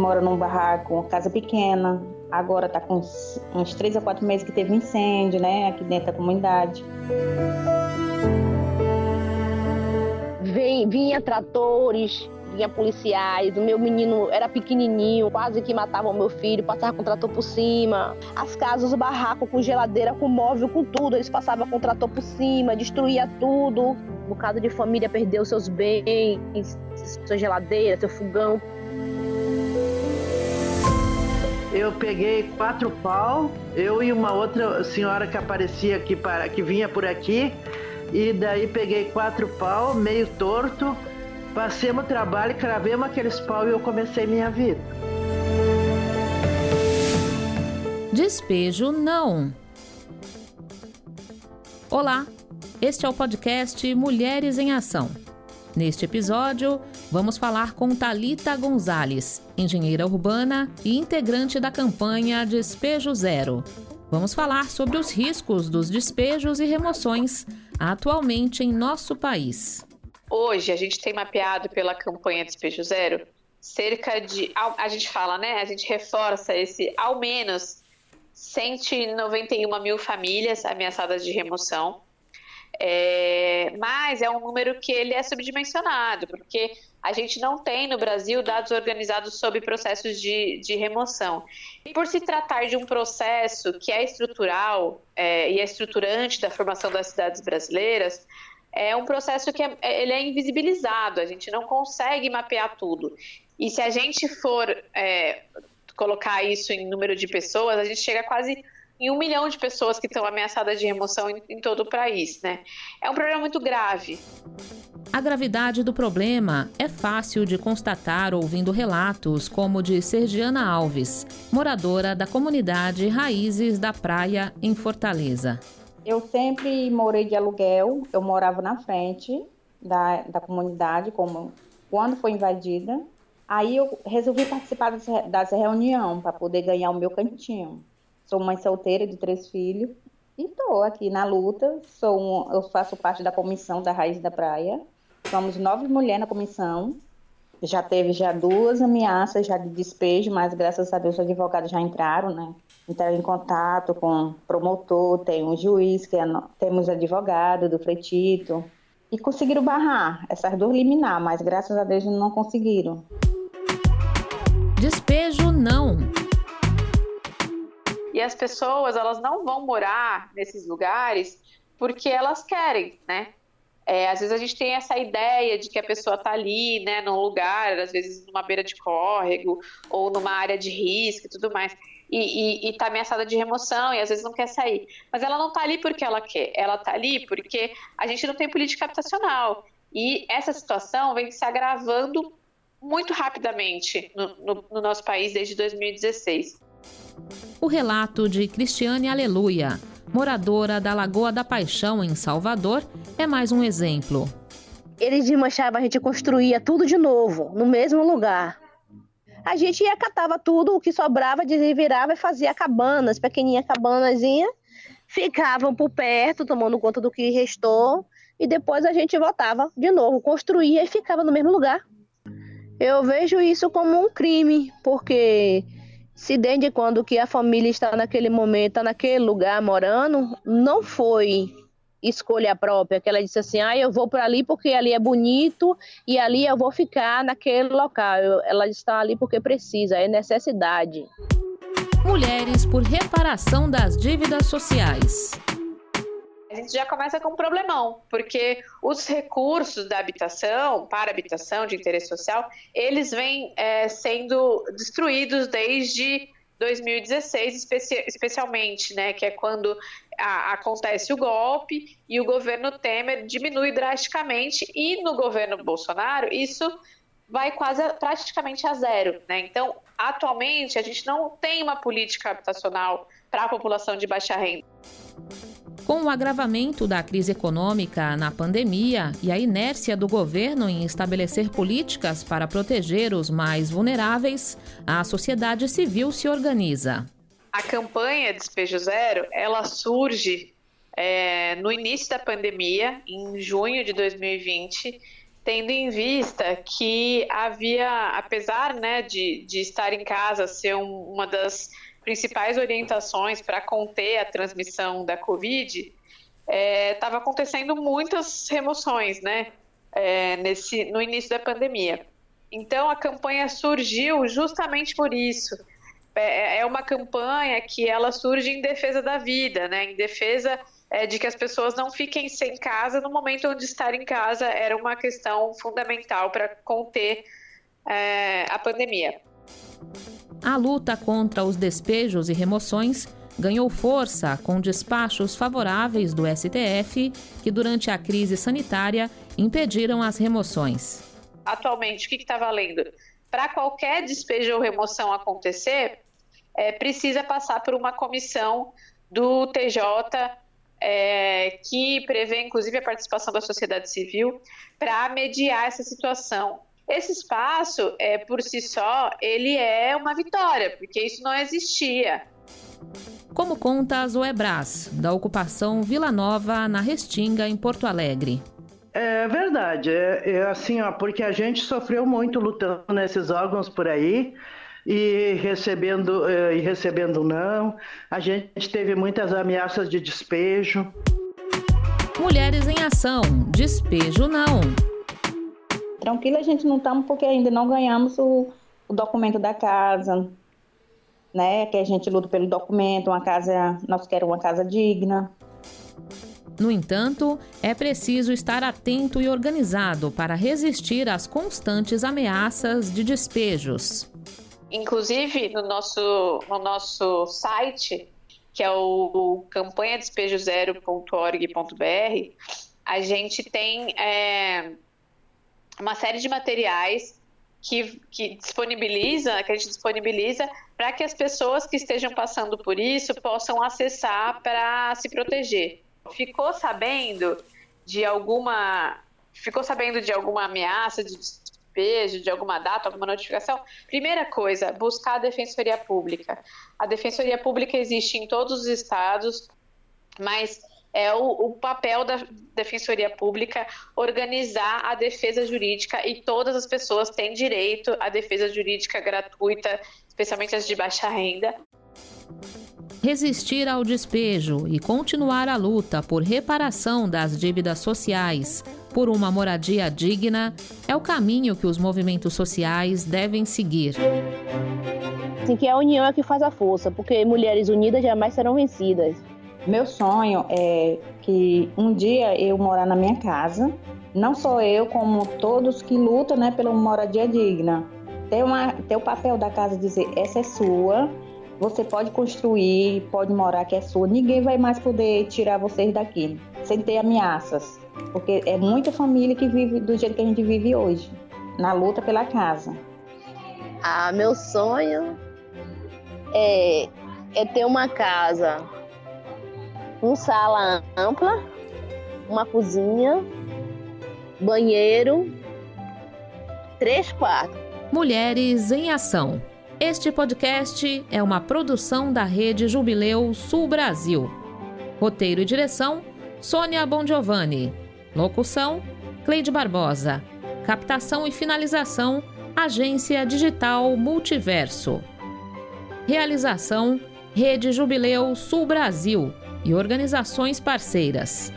mora num barraco, uma casa pequena. Agora está com uns, uns três a quatro meses que teve um incêndio, né? Aqui dentro da comunidade. Vem, vinha tratores, vinha policiais, o meu menino era pequenininho, quase que matava o meu filho, passava com o trator por cima. As casas, o barraco com geladeira, com móvel, com tudo, eles passavam com o trator por cima, destruía tudo. Um bocado de família perdeu seus bens, sua geladeira, seu fogão. Eu peguei quatro pau, eu e uma outra senhora que aparecia aqui para que vinha por aqui, e daí peguei quatro pau, meio torto, Passemos o trabalho, cravemos aqueles pau e eu comecei minha vida. Despejo não. Olá, este é o podcast Mulheres em Ação. Neste episódio, vamos falar com Talita Gonzalez, engenheira urbana e integrante da campanha Despejo Zero. Vamos falar sobre os riscos dos despejos e remoções atualmente em nosso país. Hoje a gente tem mapeado pela campanha Despejo Zero cerca de. A gente fala, né? A gente reforça esse ao menos 191 mil famílias ameaçadas de remoção. É, mas é um número que ele é subdimensionado, porque a gente não tem no Brasil dados organizados sobre processos de, de remoção. E por se tratar de um processo que é estrutural é, e é estruturante da formação das cidades brasileiras, é um processo que é, é, ele é invisibilizado, a gente não consegue mapear tudo. E se a gente for é, colocar isso em número de pessoas, a gente chega quase em um milhão de pessoas que estão ameaçadas de remoção em, em todo o país. Né? É um problema muito grave. A gravidade do problema é fácil de constatar ouvindo relatos como o de Sergiana Alves, moradora da comunidade Raízes da Praia, em Fortaleza. Eu sempre morei de aluguel, eu morava na frente da, da comunidade, como quando foi invadida. Aí eu resolvi participar dessa, dessa reunião para poder ganhar o meu cantinho. Sou mãe solteira de três filhos e estou aqui na luta. Sou um, eu faço parte da comissão da Raiz da Praia. Somos nove mulheres na comissão. Já teve já duas ameaças já de despejo, mas graças a Deus os advogados já entraram, né? entrar em contato com promotor, tem um juiz, que é, temos advogado do Fretito, e conseguiram barrar essas duas liminar, mas graças a Deus não conseguiram. Despejo não. E as pessoas, elas não vão morar nesses lugares porque elas querem, né? É, às vezes a gente tem essa ideia de que a pessoa está ali, né, num lugar, às vezes numa beira de córrego ou numa área de risco e tudo mais e está ameaçada de remoção e às vezes não quer sair. Mas ela não está ali porque ela quer, ela está ali porque a gente não tem política habitacional. E essa situação vem se agravando muito rapidamente no, no, no nosso país desde 2016. O relato de Cristiane Aleluia, moradora da Lagoa da Paixão, em Salvador, é mais um exemplo. Eles desmanchavam, a gente construía tudo de novo, no mesmo lugar a gente ia catava tudo o que sobrava, desvirava e fazia cabanas, pequenininha cabanazinha, ficavam por perto, tomando conta do que restou, e depois a gente voltava de novo, construía e ficava no mesmo lugar. Eu vejo isso como um crime, porque se desde quando que a família está naquele momento, está naquele lugar morando, não foi escolha própria, que ela disse assim, ah, eu vou para ali porque ali é bonito e ali eu vou ficar naquele local. Ela está ali porque precisa, é necessidade. Mulheres por reparação das dívidas sociais. A gente já começa com um problemão, porque os recursos da habitação, para habitação de interesse social, eles vêm é, sendo destruídos desde 2016, especi especialmente, né, que é quando a, acontece o golpe e o governo Temer diminui drasticamente e no governo Bolsonaro isso vai quase praticamente a zero, né? Então, atualmente a gente não tem uma política habitacional para a população de baixa renda. Com o agravamento da crise econômica na pandemia e a inércia do governo em estabelecer políticas para proteger os mais vulneráveis, a sociedade civil se organiza. A campanha Despejo Zero, ela surge é, no início da pandemia, em junho de 2020, tendo em vista que havia, apesar né, de, de estar em casa ser um, uma das principais orientações para conter a transmissão da Covid, estava é, acontecendo muitas remoções, né? É, nesse, no início da pandemia. Então a campanha surgiu justamente por isso. É, é uma campanha que ela surge em defesa da vida, né? Em defesa é, de que as pessoas não fiquem sem casa no momento onde estar em casa era uma questão fundamental para conter é, a pandemia. A luta contra os despejos e remoções ganhou força com despachos favoráveis do STF, que durante a crise sanitária impediram as remoções. Atualmente, o que está valendo? Para qualquer despejo ou remoção acontecer, é, precisa passar por uma comissão do TJ é, que prevê inclusive a participação da sociedade civil para mediar essa situação. Esse espaço, é, por si só, ele é uma vitória, porque isso não existia. Como conta a Zoe Brás, da ocupação Vila Nova, na Restinga, em Porto Alegre. É verdade, é, é assim, ó, porque a gente sofreu muito lutando nesses órgãos por aí e recebendo uh, e recebendo não. A gente teve muitas ameaças de despejo. Mulheres em ação, despejo não. Tranquila a gente não estamos porque ainda não ganhamos o, o documento da casa, né? Que a gente luta pelo documento, uma casa, nós queremos uma casa digna. No entanto, é preciso estar atento e organizado para resistir às constantes ameaças de despejos. Inclusive, no nosso, no nosso site, que é o campanhadespejozero.org.br, a gente tem é, uma série de materiais que, que disponibiliza, que a gente disponibiliza para que as pessoas que estejam passando por isso possam acessar para se proteger. Ficou sabendo de alguma ficou sabendo de alguma ameaça de despejo, de alguma data, alguma notificação, primeira coisa, buscar a Defensoria Pública. A Defensoria Pública existe em todos os estados, mas é o, o, papel da Defensoria Pública organizar a defesa jurídica e todas as pessoas têm direito à defesa jurídica gratuita, especialmente as de baixa renda. Resistir ao despejo e continuar a luta por reparação das dívidas sociais, por uma moradia digna, é o caminho que os movimentos sociais devem seguir. Assim, que a união é que faz a força, porque mulheres unidas jamais serão vencidas. Meu sonho é que um dia eu morar na minha casa, não só eu, como todos que lutam né, pela moradia digna. Ter, uma, ter o papel da casa dizer, essa é sua, você pode construir, pode morar que é sua, ninguém vai mais poder tirar vocês daqui, sem ter ameaças. Porque é muita família que vive do jeito que a gente vive hoje, na luta pela casa. Ah, meu sonho é, é ter uma casa com sala ampla, uma cozinha, banheiro, três quartos. Mulheres em Ação. Este podcast é uma produção da Rede Jubileu Sul Brasil. Roteiro e direção: Sônia Bongiovanni. Locução: Cleide Barbosa. Captação e finalização: Agência Digital Multiverso. Realização: Rede Jubileu Sul Brasil e organizações parceiras.